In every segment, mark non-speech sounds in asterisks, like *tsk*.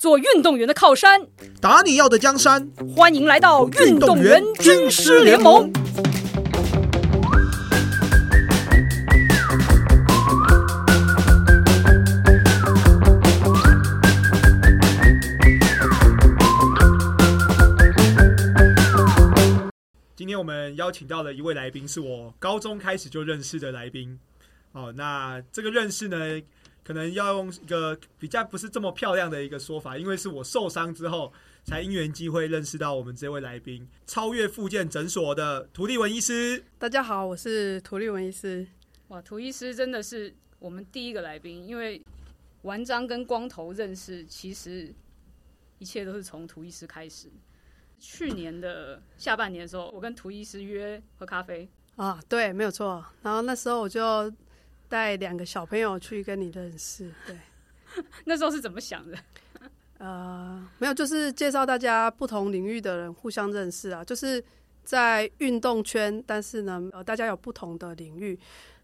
做运动员的靠山，打你要的江山。欢迎来到运动员军师联盟。今天我们邀请到的一位来宾，是我高中开始就认识的来宾。哦，那这个认识呢，可能要用一个比较不是这么漂亮的一个说法，因为是我受伤之后才因缘机会认识到我们这位来宾——超越复健诊所的涂立文医师。大家好，我是涂立文医师。哇，涂医师真的是我们第一个来宾，因为文章跟光头认识，其实一切都是从涂医师开始。去年的下半年的时候，我跟涂医师约喝咖啡啊，对，没有错。然后那时候我就带两个小朋友去跟你认识，对。*laughs* 那时候是怎么想的？呃，没有，就是介绍大家不同领域的人互相认识啊，就是在运动圈，但是呢，呃，大家有不同的领域。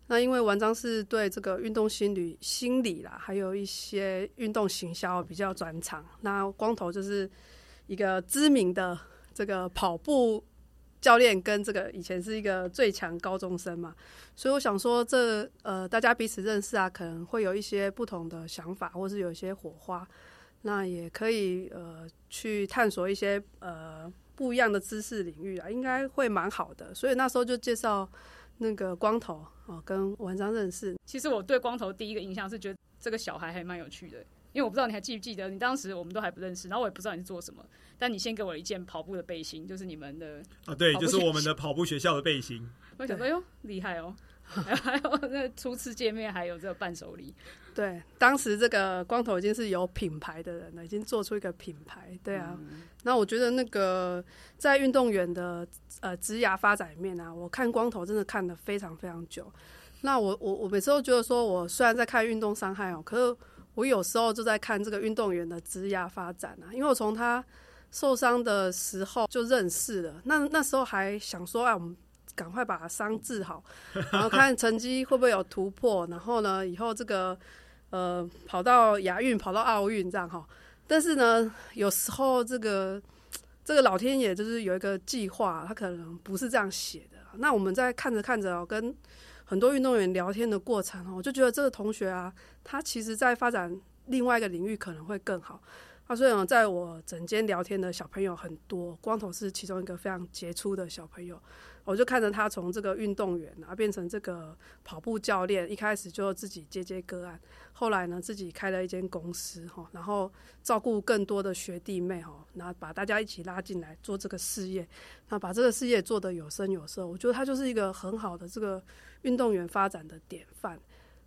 那因为文章是对这个运动心理、心理啦，还有一些运动行销比较专长。那光头就是。一个知名的这个跑步教练，跟这个以前是一个最强高中生嘛，所以我想说，这呃，大家彼此认识啊，可能会有一些不同的想法，或是有一些火花，那也可以呃去探索一些呃不一样的知识领域啊，应该会蛮好的。所以那时候就介绍那个光头哦，跟文章认识。其实我对光头第一个印象是觉得这个小孩还蛮有趣的。因为我不知道你还记不记得，你当时我们都还不认识，然后我也不知道你是做什么，但你先给我一件跑步的背心，就是你们的啊，对，就是我们的跑步学校的背心。我想说哟，厉害哦！*laughs* 还有那初次见面还有这个伴手礼。对，当时这个光头已经是有品牌的人了，已经做出一个品牌。对啊，那我觉得那个在运动员的呃职涯发展里面啊，我看光头真的看的非常非常久。那我我我每次都觉得说，我虽然在看运动伤害哦，可是。我有时候就在看这个运动员的职业发展啊，因为我从他受伤的时候就认识了，那那时候还想说，哎，我们赶快把伤治好，然后看成绩会不会有突破，然后呢，以后这个呃跑到亚运、跑到奥运这样哈。但是呢，有时候这个这个老天爷就是有一个计划，他可能不是这样写的。那我们在看着看着，跟很多运动员聊天的过程，我就觉得这个同学啊，他其实在发展另外一个领域可能会更好。他虽然，在我整间聊天的小朋友很多，光头是其中一个非常杰出的小朋友。我就看着他从这个运动员啊变成这个跑步教练，一开始就自己接接个案，后来呢自己开了一间公司哈，然后照顾更多的学弟妹哈，然后把大家一起拉进来做这个事业，那把这个事业做得有声有色，我觉得他就是一个很好的这个运动员发展的典范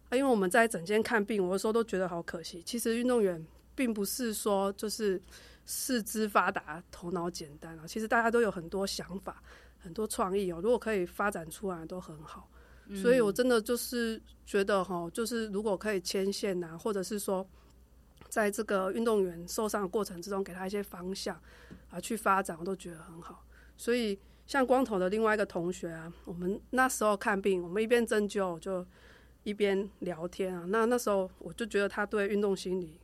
啊。因为我们在整间看病，我有时候都觉得好可惜，其实运动员并不是说就是四肢发达、头脑简单啊，其实大家都有很多想法。很多创意哦，如果可以发展出来都很好，所以我真的就是觉得哈，就是如果可以牵线呐，或者是说，在这个运动员受伤的过程之中，给他一些方向啊去发展，我都觉得很好。所以像光头的另外一个同学啊，我们那时候看病，我们一边针灸就一边聊天啊。那那时候我就觉得他对运动心理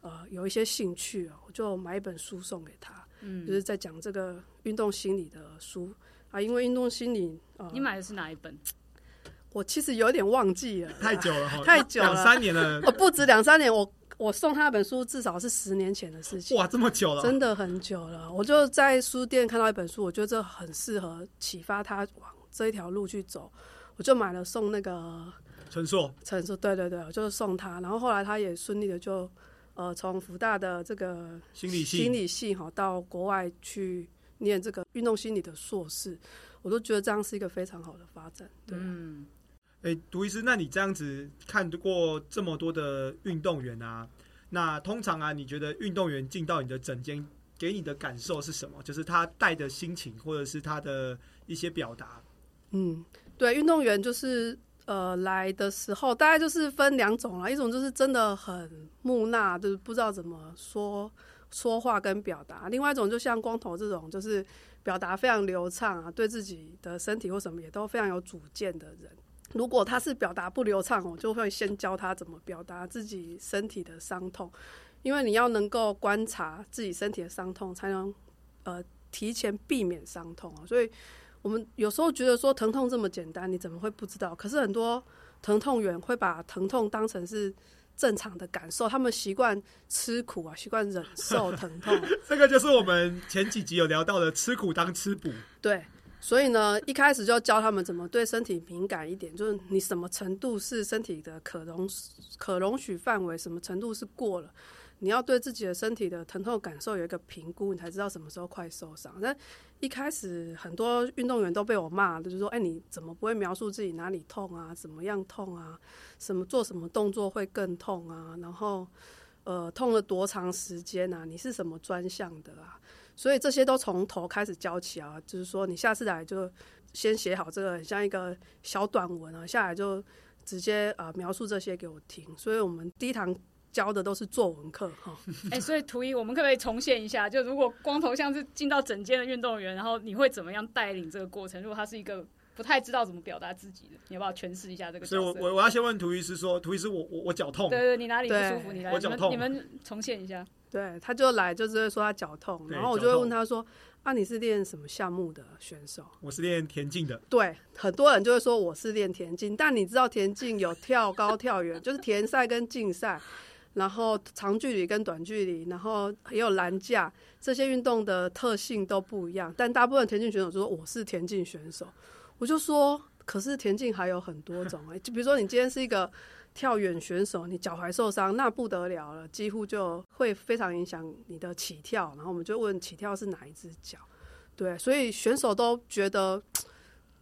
呃有一些兴趣啊，我就买一本书送给他，嗯，就是在讲这个运动心理的书。啊，因为运动心理，你买的是哪一本？我其实有点忘记了，太久了，*laughs* 太久了，两三年了。哦，不止两三年，我我送他那本书至少是十年前的事情。哇，这么久了，真的很久了。我就在书店看到一本书，我觉得这很适合启发他往这一条路去走，我就买了送那个陈硕。陈硕，对对对，我就是送他。然后后来他也顺利的就呃从福大的这个心理系心理系哈到国外去。念这个运动心理的硕士，我都觉得这样是一个非常好的发展。对嗯，哎，杜医师，那你这样子看过这么多的运动员啊，那通常啊，你觉得运动员进到你的诊间，给你的感受是什么？就是他带的心情，或者是他的一些表达？嗯，对，运动员就是呃来的时候，大概就是分两种啦，一种就是真的很木讷，就是不知道怎么说。说话跟表达，另外一种就像光头这种，就是表达非常流畅啊，对自己的身体或什么也都非常有主见的人。如果他是表达不流畅，我就会先教他怎么表达自己身体的伤痛，因为你要能够观察自己身体的伤痛，才能呃提前避免伤痛啊。所以我们有时候觉得说疼痛这么简单，你怎么会不知道？可是很多疼痛员会把疼痛当成是正常的感受，他们习惯吃苦啊，习惯忍受疼痛。*laughs* 这个就是我们前几集有聊到的，吃苦当吃补。对，所以呢，一开始就教他们怎么对身体敏感一点，就是你什么程度是身体的可容可容许范围，什么程度是过了。你要对自己的身体的疼痛感受有一个评估，你才知道什么时候快受伤。那一开始很多运动员都被我骂，就是说：“哎，你怎么不会描述自己哪里痛啊？怎么样痛啊？什么做什么动作会更痛啊？然后，呃，痛了多长时间啊？你是什么专项的啊？”所以这些都从头开始教起啊，就是说你下次来就先写好这个像一个小短文啊，下来就直接啊描述这些给我听。所以我们第一堂。教的都是作文课哈，*laughs* 哎，所以图一，我们可不可以重现一下？就如果光头像是进到整间的运动员，然后你会怎么样带领这个过程？如果他是一个不太知道怎么表达自己的，你要不要诠释一下这个？所以我我我要先问图一师说，图一师，我我我脚痛，对对，你哪里不舒服？你来，我脚痛，你们重现一下。对，他就来，就直接说他脚痛，然后我就会问他说：“啊，你是练什么项目的选手？”我是练田径的。对，很多人就会说我是练田径，但你知道田径有跳高、跳远，就是田赛跟竞赛。然后长距离跟短距离，然后也有栏架，这些运动的特性都不一样。但大部分田径选手就说我是田径选手，我就说，可是田径还有很多种哎，就比如说你今天是一个跳远选手，你脚踝受伤，那不得了了，几乎就会非常影响你的起跳。然后我们就问起跳是哪一只脚？对，所以选手都觉得。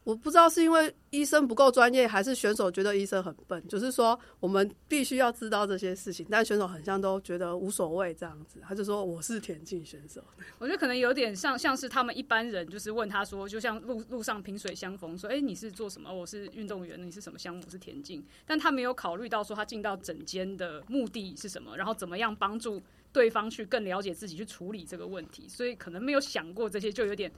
我不知道是因为医生不够专业，还是选手觉得医生很笨。就是说，我们必须要知道这些事情，但选手很像都觉得无所谓这样子。他就说：“我是田径选手。*laughs* ”我觉得可能有点像，像是他们一般人就是问他说，就像路路上萍水相逢，说：“哎，你是做什么？我是运动员，你是什么项目？是田径。”但他没有考虑到说他进到整间的目的是什么，然后怎么样帮助对方去更了解自己，去处理这个问题。所以可能没有想过这些，就有点。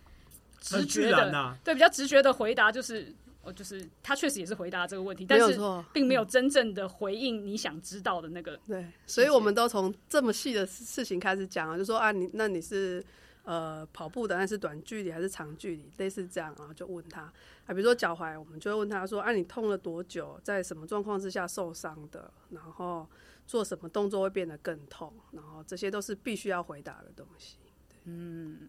直觉的，对比较直觉的回答就是，哦，就是他确实也是回答这个问题，但是并没有真正的回应你想知道的那个。对，所以我们都从这么细的事情开始讲啊，就说啊，你那你是呃跑步的，那是短距离还是长距离？类似这样啊，就问他啊，比如说脚踝，我们就会问他说，啊，你痛了多久？在什么状况之下受伤的？然后做什么动作会变得更痛？然后这些都是必须要回答的东西。嗯。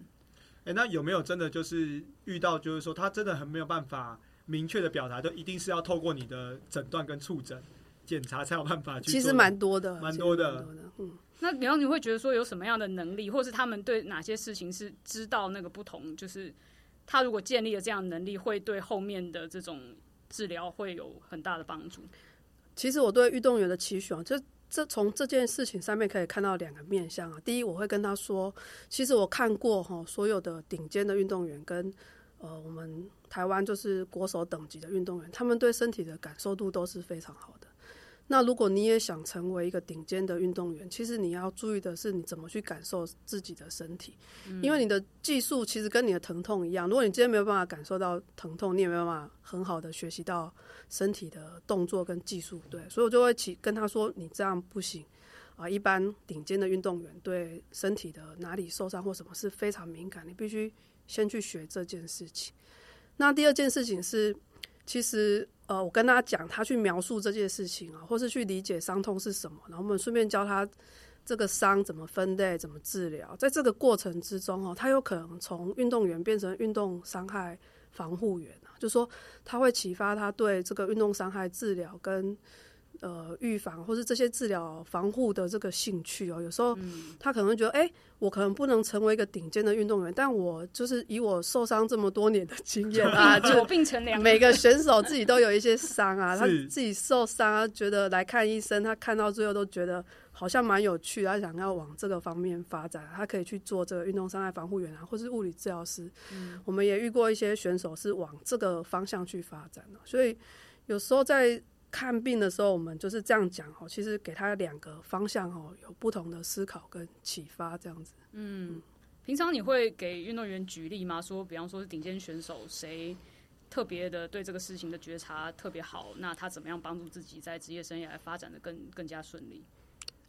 哎，那有没有真的就是遇到，就是说他真的很没有办法明确的表达，就一定是要透过你的诊断跟触诊检查才有办法去？其实蛮多的，蛮多的。嗯，那比方你会觉得说有什么样的能力，或是他们对哪些事情是知道那个不同？就是他如果建立了这样的能力，会对后面的这种治疗会有很大的帮助。其实我对运动员的期许啊，就。这从这件事情上面可以看到两个面向啊。第一，我会跟他说，其实我看过哈，所有的顶尖的运动员跟呃我们台湾就是国手等级的运动员，他们对身体的感受度都是非常好的。那如果你也想成为一个顶尖的运动员，其实你要注意的是你怎么去感受自己的身体，因为你的技术其实跟你的疼痛一样。如果你今天没有办法感受到疼痛，你也没有办法很好的学习到身体的动作跟技术。对，所以我就会起跟他说，你这样不行啊。一般顶尖的运动员对身体的哪里受伤或什么是非常敏感，你必须先去学这件事情。那第二件事情是，其实。呃，我跟他讲，他去描述这件事情啊，或是去理解伤痛是什么，然后我们顺便教他这个伤怎么分类、怎么治疗。在这个过程之中哦，他有可能从运动员变成运动伤害防护员啊，就说他会启发他对这个运动伤害治疗跟。呃，预防或是这些治疗防护的这个兴趣哦，有时候他可能觉得，哎，我可能不能成为一个顶尖的运动员，但我就是以我受伤这么多年的经验啊，*laughs* 久病成良。每个选手自己都有一些伤啊，他自己受伤啊，觉得来看医生，他看到最后都觉得好像蛮有趣，他想要往这个方面发展，他可以去做这个运动伤害防护员啊，或是物理治疗师。我们也遇过一些选手是往这个方向去发展的，所以有时候在。看病的时候，我们就是这样讲哦。其实给他两个方向哦，有不同的思考跟启发，这样子。嗯，平常你会给运动员举例吗？说，比方说是顶尖选手谁特别的对这个事情的觉察特别好，那他怎么样帮助自己在职业生涯发展的更更加顺利？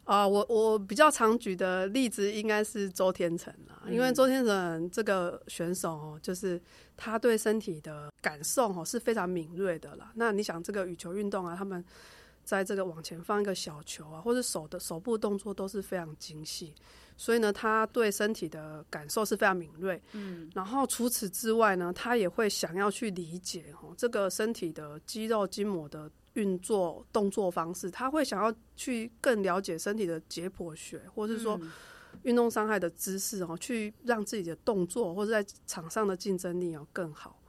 啊，我我比较常举的例子应该是周天成啦，因为周天成这个选手哦，就是他对身体的感受哦是非常敏锐的啦。那你想这个羽球运动啊，他们在这个往前放一个小球啊，或者手的手部动作都是非常精细，所以呢，他对身体的感受是非常敏锐。嗯，然后除此之外呢，他也会想要去理解哦这个身体的肌肉筋膜的。运作动作方式，他会想要去更了解身体的解剖学，或者是说运动伤害的姿势哦，去让自己的动作或者在场上的竞争力要更好。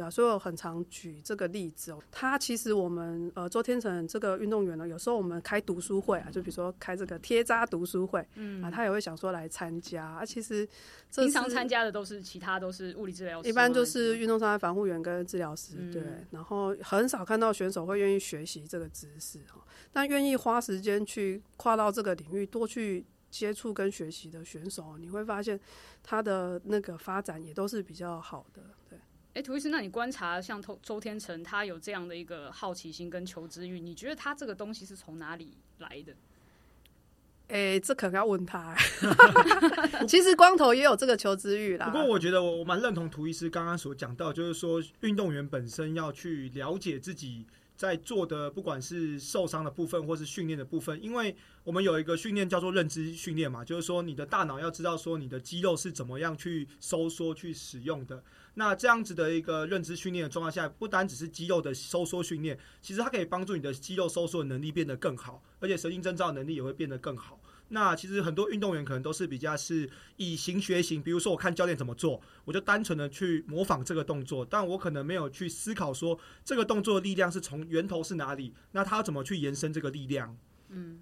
对啊，所以我很常举这个例子哦。他其实我们呃周天成这个运动员呢，有时候我们开读书会啊，就比如说开这个贴扎读书会，嗯啊，他也会想说来参加啊。其实平常参加的都是其他都是物理治疗师，一般就是运动伤害防护员跟治疗师，对。然后很少看到选手会愿意学习这个知识哈，但愿意花时间去跨到这个领域，多去接触跟学习的选手，你会发现他的那个发展也都是比较好的，对。哎，涂医师，那你观察像周周天成，他有这样的一个好奇心跟求知欲，你觉得他这个东西是从哪里来的？哎，这可能要问他。*laughs* 其实光头也有这个求知欲啦。不过我觉得我我蛮认同涂医师刚刚所讲到，就是说运动员本身要去了解自己在做的，不管是受伤的部分或是训练的部分，因为我们有一个训练叫做认知训练嘛，就是说你的大脑要知道说你的肌肉是怎么样去收缩去使用的。那这样子的一个认知训练的状况下，不单只是肌肉的收缩训练，其实它可以帮助你的肌肉收缩的能力变得更好，而且神经征兆能力也会变得更好。那其实很多运动员可能都是比较是以形学形，比如说我看教练怎么做，我就单纯的去模仿这个动作，但我可能没有去思考说这个动作的力量是从源头是哪里，那他怎么去延伸这个力量？嗯，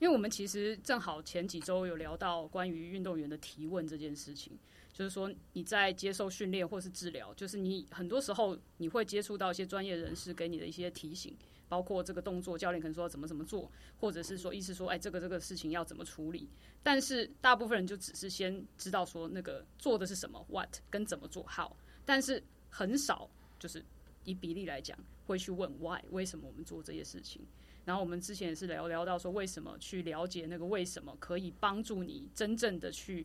因为我们其实正好前几周有聊到关于运动员的提问这件事情。就是说，你在接受训练或是治疗，就是你很多时候你会接触到一些专业人士给你的一些提醒，包括这个动作教练可能说怎么怎么做，或者是说意思说，哎，这个这个事情要怎么处理。但是大部分人就只是先知道说那个做的是什么，what 跟怎么做好，但是很少就是以比例来讲会去问 why 为什么我们做这些事情。然后我们之前也是聊聊到说，为什么去了解那个为什么可以帮助你真正的去。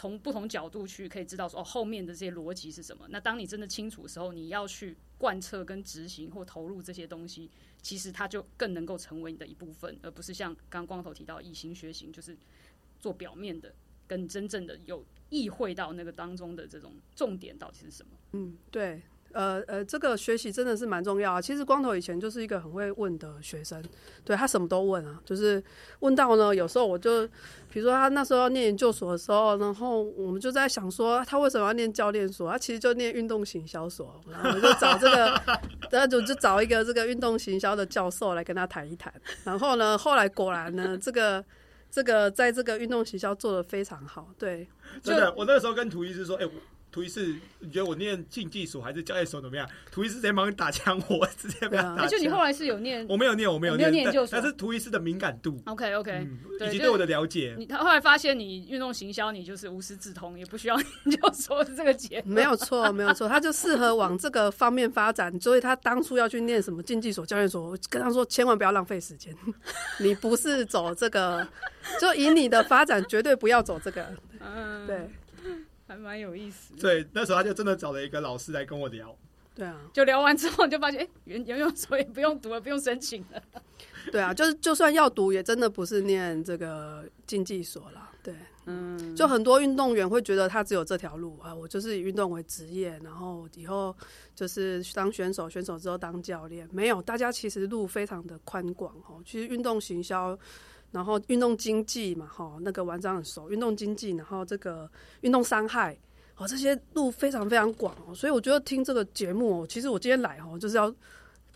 从不同角度去可以知道说哦后面的这些逻辑是什么。那当你真的清楚的时候，你要去贯彻跟执行或投入这些东西，其实它就更能够成为你的一部分，而不是像刚刚光头提到以形学形，就是做表面的，跟真正的有意会到那个当中的这种重点到底是什么。嗯，对。呃呃，这个学习真的是蛮重要啊。其实光头以前就是一个很会问的学生，对他什么都问啊。就是问到呢，有时候我就，比如说他那时候要念研究所的时候，然后我们就在想说，他为什么要念教练所？他其实就念运动行销所。然后我就找这个，然后就就找一个这个运动行销的教授来跟他谈一谈。然后呢，后来果然呢，这个这个在这个运动行销做的非常好。对，真的，我那时候跟涂医师说，哎。图一是你觉得我念竞技所还是教练所怎么样？图一是直接帮你打枪，*laughs* 我直接不要打。就你后来是有念，我没有念，我没有念研究所，但是图一是的敏感度。OK OK，以及对我的了解。你他后来发现你运动行销，你就是无师自通，也不需要 *laughs* 研究所这个结没有错，没有错，他就适合往这个方面发展。所以他当初要去念什么竞技所、教练所，我跟他说千万不要浪费时间。*laughs* 你不是走这个，就以你的发展，绝对不要走这个。嗯，对。还蛮有意思。对，那时候他就真的找了一个老师来跟我聊。对啊，就聊完之后就发现，哎，原游泳所也不用读了，不用申请了。*laughs* 对啊，就是就算要读，也真的不是念这个竞技所了。对，嗯，就很多运动员会觉得他只有这条路啊，我就是以运动为职业，然后以后就是当选手，选手之后当教练。没有，大家其实路非常的宽广哦。其实运动行销。然后运动经济嘛，哈，那个玩章很熟。运动经济，然后这个运动伤害，哦，这些路非常非常广哦。所以我觉得听这个节目，其实我今天来哦，就是要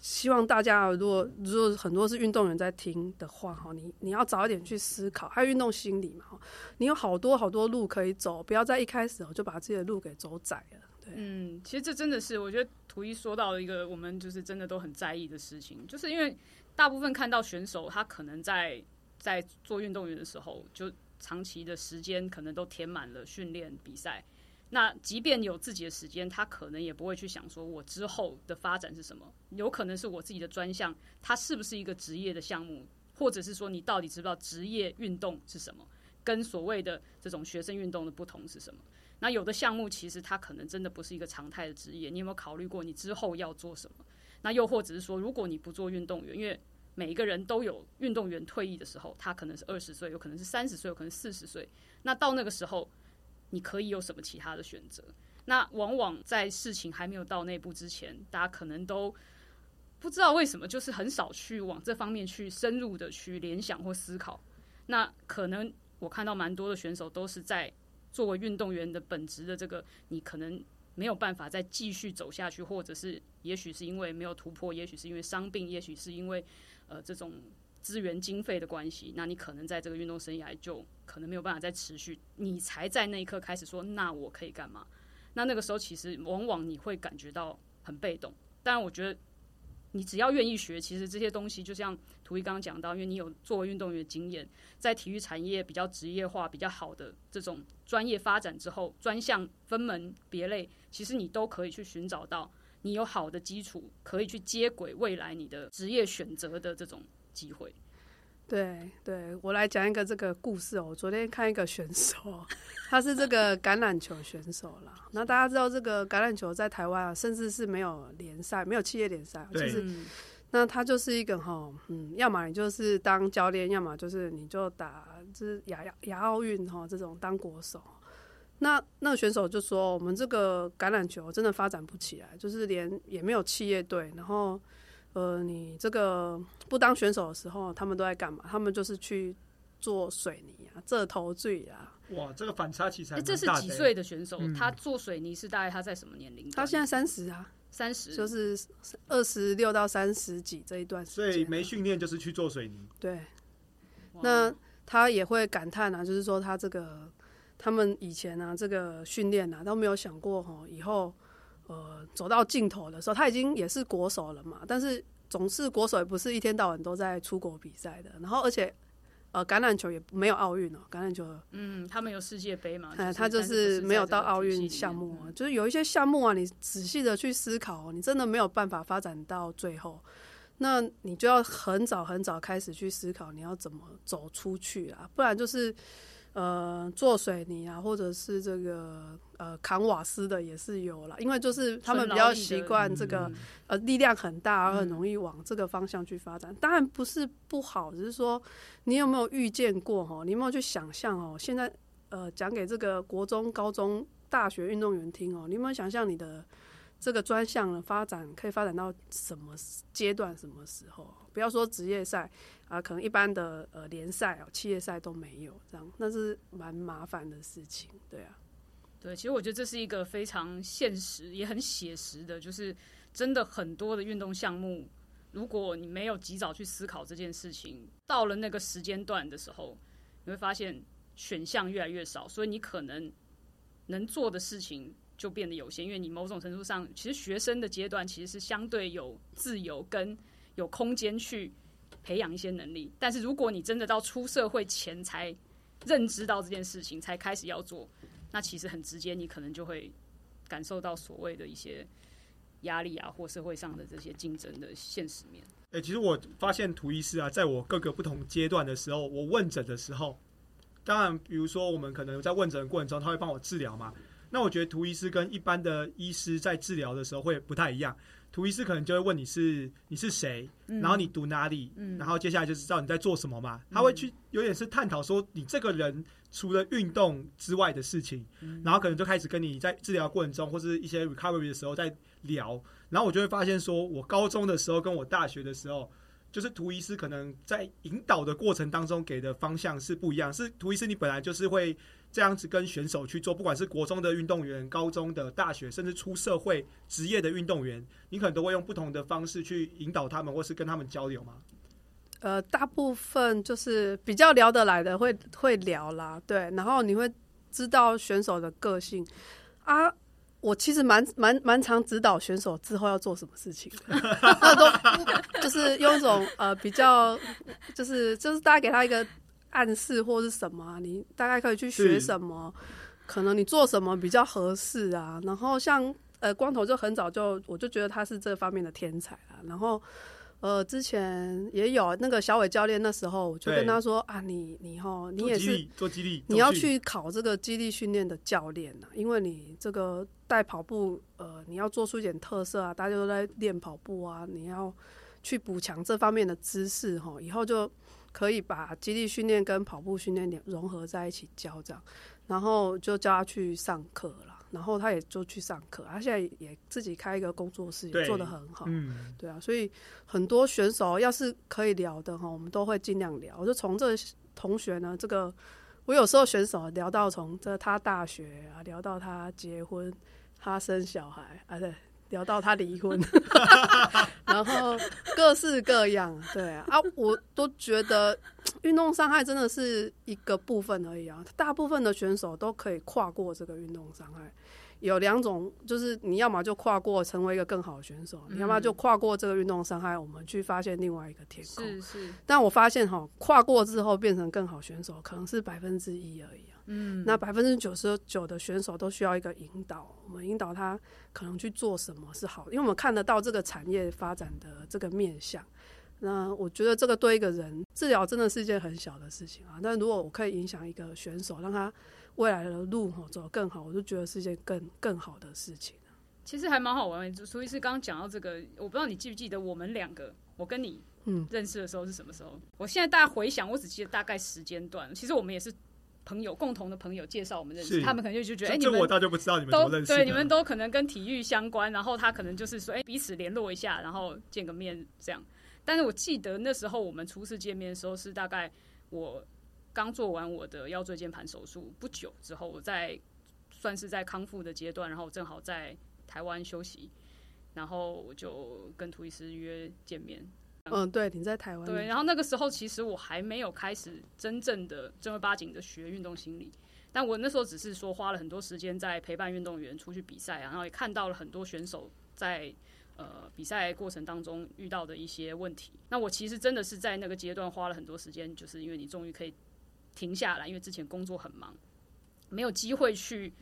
希望大家，如果如果很多是运动员在听的话，哈，你你要早一点去思考，还有运动心理嘛，哈，你有好多好多路可以走，不要在一开始就把自己的路给走窄了。对，嗯，其实这真的是我觉得图一说到一个我们就是真的都很在意的事情，就是因为大部分看到选手他可能在。在做运动员的时候，就长期的时间可能都填满了训练比赛。那即便有自己的时间，他可能也不会去想说，我之后的发展是什么？有可能是我自己的专项，它是不是一个职业的项目？或者是说你到底知不知道职业运动是什么，跟所谓的这种学生运动的不同是什么？那有的项目其实它可能真的不是一个常态的职业，你有没有考虑过你之后要做什么？那又或者是说，如果你不做运动员，因为每一个人都有运动员退役的时候，他可能是二十岁，有可能是三十岁，有可能四十岁。那到那个时候，你可以有什么其他的选择？那往往在事情还没有到那步之前，大家可能都不知道为什么，就是很少去往这方面去深入的去联想或思考。那可能我看到蛮多的选手都是在作为运动员的本质的这个，你可能没有办法再继续走下去，或者是也许是因为没有突破，也许是因为伤病，也许是因为呃这种资源经费的关系，那你可能在这个运动生涯就可能没有办法再持续，你才在那一刻开始说，那我可以干嘛？那那个时候其实往往你会感觉到很被动，但我觉得你只要愿意学，其实这些东西就像图一刚刚讲到，因为你有作为运动员经验，在体育产业比较职业化、比较好的这种专业发展之后，专项分门别类，其实你都可以去寻找到你有好的基础，可以去接轨未来你的职业选择的这种机会。对对，我来讲一个这个故事哦。我昨天看一个选手，*laughs* 他是这个橄榄球选手啦。那大家知道这个橄榄球在台湾啊，甚至是没有联赛，没有企业联赛，就是那他就是一个哈，嗯，要么你就是当教练，要么就是你就打就是亚亚奥运哈这种当国手。那那个选手就说，我们这个橄榄球真的发展不起来，就是连也没有企业队，然后。呃，你这个不当选手的时候，他们都在干嘛？他们就是去做水泥啊，这头最啊。哇，这个反差其实这是几岁的选手？他做水泥是大概他在什么年龄？他现在三十啊，三十就是二十六到三十几这一段时间。所以没训练就是去做水泥。对。那他也会感叹啊，就是说他这个他们以前啊，这个训练啊都没有想过哈，以后。呃，走到尽头的时候，他已经也是国手了嘛。但是总是国手也不是一天到晚都在出国比赛的。然后，而且呃，橄榄球也没有奥运哦。橄榄球，嗯，他们有世界杯嘛？哎，他就是没有到奥运项目。就是有一些项目啊，你仔细的去思考，你真的没有办法发展到最后。那你就要很早很早开始去思考，你要怎么走出去啊？不然就是。呃，做水泥啊，或者是这个呃扛瓦斯的也是有了，因为就是他们比较习惯这个呃力量很大，很容易往这个方向去发展。当然不是不好，只是说你有没有遇见过哈？你有没有去想象哦？现在呃讲给这个国中、高中、大学运动员听哦，你有没有想象你的这个专项的发展可以发展到什么阶段、什么时候？不要说职业赛。啊，可能一般的呃联赛哦，企业赛都没有这样，那是蛮麻烦的事情，对啊。对，其实我觉得这是一个非常现实也很写实的，就是真的很多的运动项目，如果你没有及早去思考这件事情，到了那个时间段的时候，你会发现选项越来越少，所以你可能能做的事情就变得有限，因为你某种程度上，其实学生的阶段其实是相对有自由跟有空间去。培养一些能力，但是如果你真的到出社会前才认知到这件事情，才开始要做，那其实很直接，你可能就会感受到所谓的一些压力啊，或社会上的这些竞争的现实面。哎，其实我发现图医师啊，在我各个不同阶段的时候，我问诊的时候，当然，比如说我们可能在问诊的过程中，他会帮我治疗嘛。那我觉得图医师跟一般的医师在治疗的时候会不太一样。图医师可能就会问你是你是谁，然后你读哪里，然后接下来就知道你在做什么嘛。他会去有点是探讨说你这个人除了运动之外的事情，然后可能就开始跟你在治疗过程中或是一些 recovery 的时候在聊。然后我就会发现说，我高中的时候跟我大学的时候，就是图医师可能在引导的过程当中给的方向是不一样。是图医师你本来就是会。这样子跟选手去做，不管是国中的运动员、高中的、大学，甚至出社会职业的运动员，你可能都会用不同的方式去引导他们，或是跟他们交流吗？呃，大部分就是比较聊得来的会会聊啦，对，然后你会知道选手的个性啊。我其实蛮蛮蛮常指导选手之后要做什么事情，那 *laughs* 都就是用一种呃比较，就是就是大家给他一个。暗示或是什么，你大概可以去学什么？可能你做什么比较合适啊？然后像呃光头就很早就我就觉得他是这方面的天才啊。然后呃，之前也有那个小伟教练，那时候我就跟他说啊，你你吼，你也是做激励，你要去考这个激励训练的教练呐、因为你这个带跑步，呃，你要做出一点特色啊，大家都在练跑步啊，你要去补强这方面的知识哈，以后就可以把基地训练跟跑步训练点融合在一起教这样，然后就叫他去上课了。然后他也就去上课，他现在也自己开一个工作室，也做得很好。嗯，对啊，所以很多选手要是可以聊的哈，我们都会尽量聊。我就从这同学呢，这个我有时候选手聊到从这他大学啊，聊到他结婚，他生小孩啊，对，聊到他离婚，*laughs* *laughs* 然后各式各样，对啊，啊我都觉得 *tsk* 运动伤害真的是一个部分而已啊，大部分的选手都可以跨过这个运动伤害。有两种，就是你要么就跨过成为一个更好的选手，你要么就跨过这个运动伤害，我们去发现另外一个天空。是是，但我发现哈，跨过之后变成更好选手，可能是百分之一而已啊。嗯，那百分之九十九的选手都需要一个引导，我们引导他可能去做什么是好的，因为我们看得到这个产业发展的这个面向。那我觉得这个对一个人治疗真的是一件很小的事情啊。但如果我可以影响一个选手，让他未来的路吼走得更好，我就觉得是一件更更好的事情。其实还蛮好玩的。所以是刚刚讲到这个，我不知道你记不记得我们两个，我跟你嗯认识的时候是什么时候？我现在大家回想，我只记得大概时间段。其实我们也是朋友，共同的朋友介绍我们认识，他们可能就就觉得，哎、你们我倒就不知道你们都认识。对，你们都可能跟体育相关，然后他可能就是说，哎、彼此联络一下，然后见个面这样。但是我记得那时候我们初次见面的时候是大概我刚做完我的腰椎间盘手术不久之后，我在算是在康复的阶段，然后正好在台湾休息，然后我就跟涂医师约见面，嗯，对，你在台湾对，然后那个时候其实我还没有开始真正的正儿八经的学运动心理，但我那时候只是说花了很多时间在陪伴运动员出去比赛啊，然后也看到了很多选手在呃比赛过程当中遇到的一些问题。那我其实真的是在那个阶段花了很多时间，就是因为你终于可以停下来，因为之前工作很忙，没有机会去。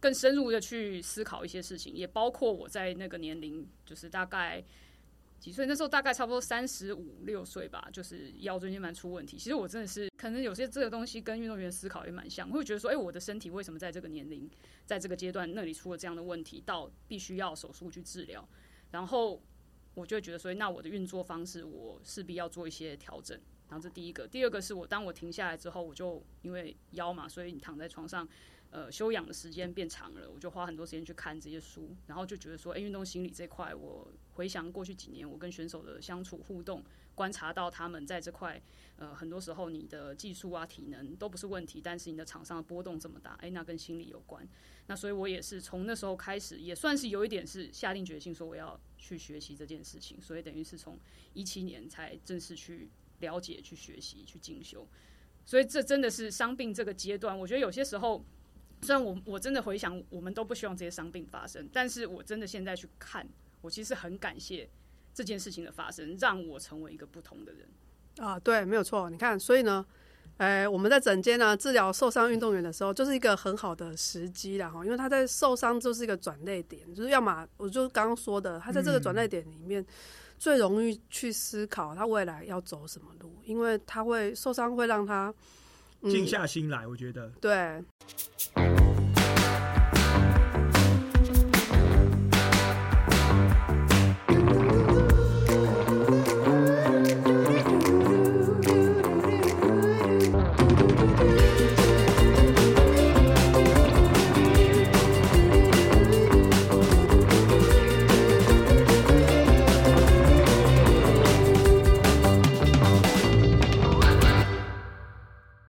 更深入的去思考一些事情，也包括我在那个年龄，就是大概几岁？那时候大概差不多三十五六岁吧，就是腰椎间盘出问题。其实我真的是，可能有些这个东西跟运动员思考也蛮像，会觉得说，哎、我的身体为什么在这个年龄，在这个阶段那里出了这样的问题，到必须要手术去治疗，然后我就会觉得说，那我的运作方式，我势必要做一些调整。然后这第一个，第二个是我当我停下来之后，我就因为腰嘛，所以你躺在床上。呃，休养的时间变长了，我就花很多时间去看这些书，然后就觉得说，哎、运动心理这块，我回想过去几年我跟选手的相处互动，观察到他们在这块，呃，很多时候你的技术啊、体能都不是问题，但是你的场上的波动这么大，哎、那跟心理有关。那所以我也是从那时候开始，也算是有一点是下定决心说我要去学习这件事情，所以等于是从一七年才正式去了解、去学习、去进修。所以这真的是伤病这个阶段，我觉得有些时候。虽然我我真的回想，我们都不希望这些伤病发生，但是我真的现在去看，我其实很感谢这件事情的发生，让我成为一个不同的人。啊，对，没有错。你看，所以呢，呃，我们在整间呢治疗受伤运动员的时候，就是一个很好的时机啦哈，因为他在受伤就是一个转捩点，就是要么我就刚刚说的，他在这个转捩点里面最容易去思考他未来要走什么路，因为他会受伤会让他、嗯静下心来，我觉得对。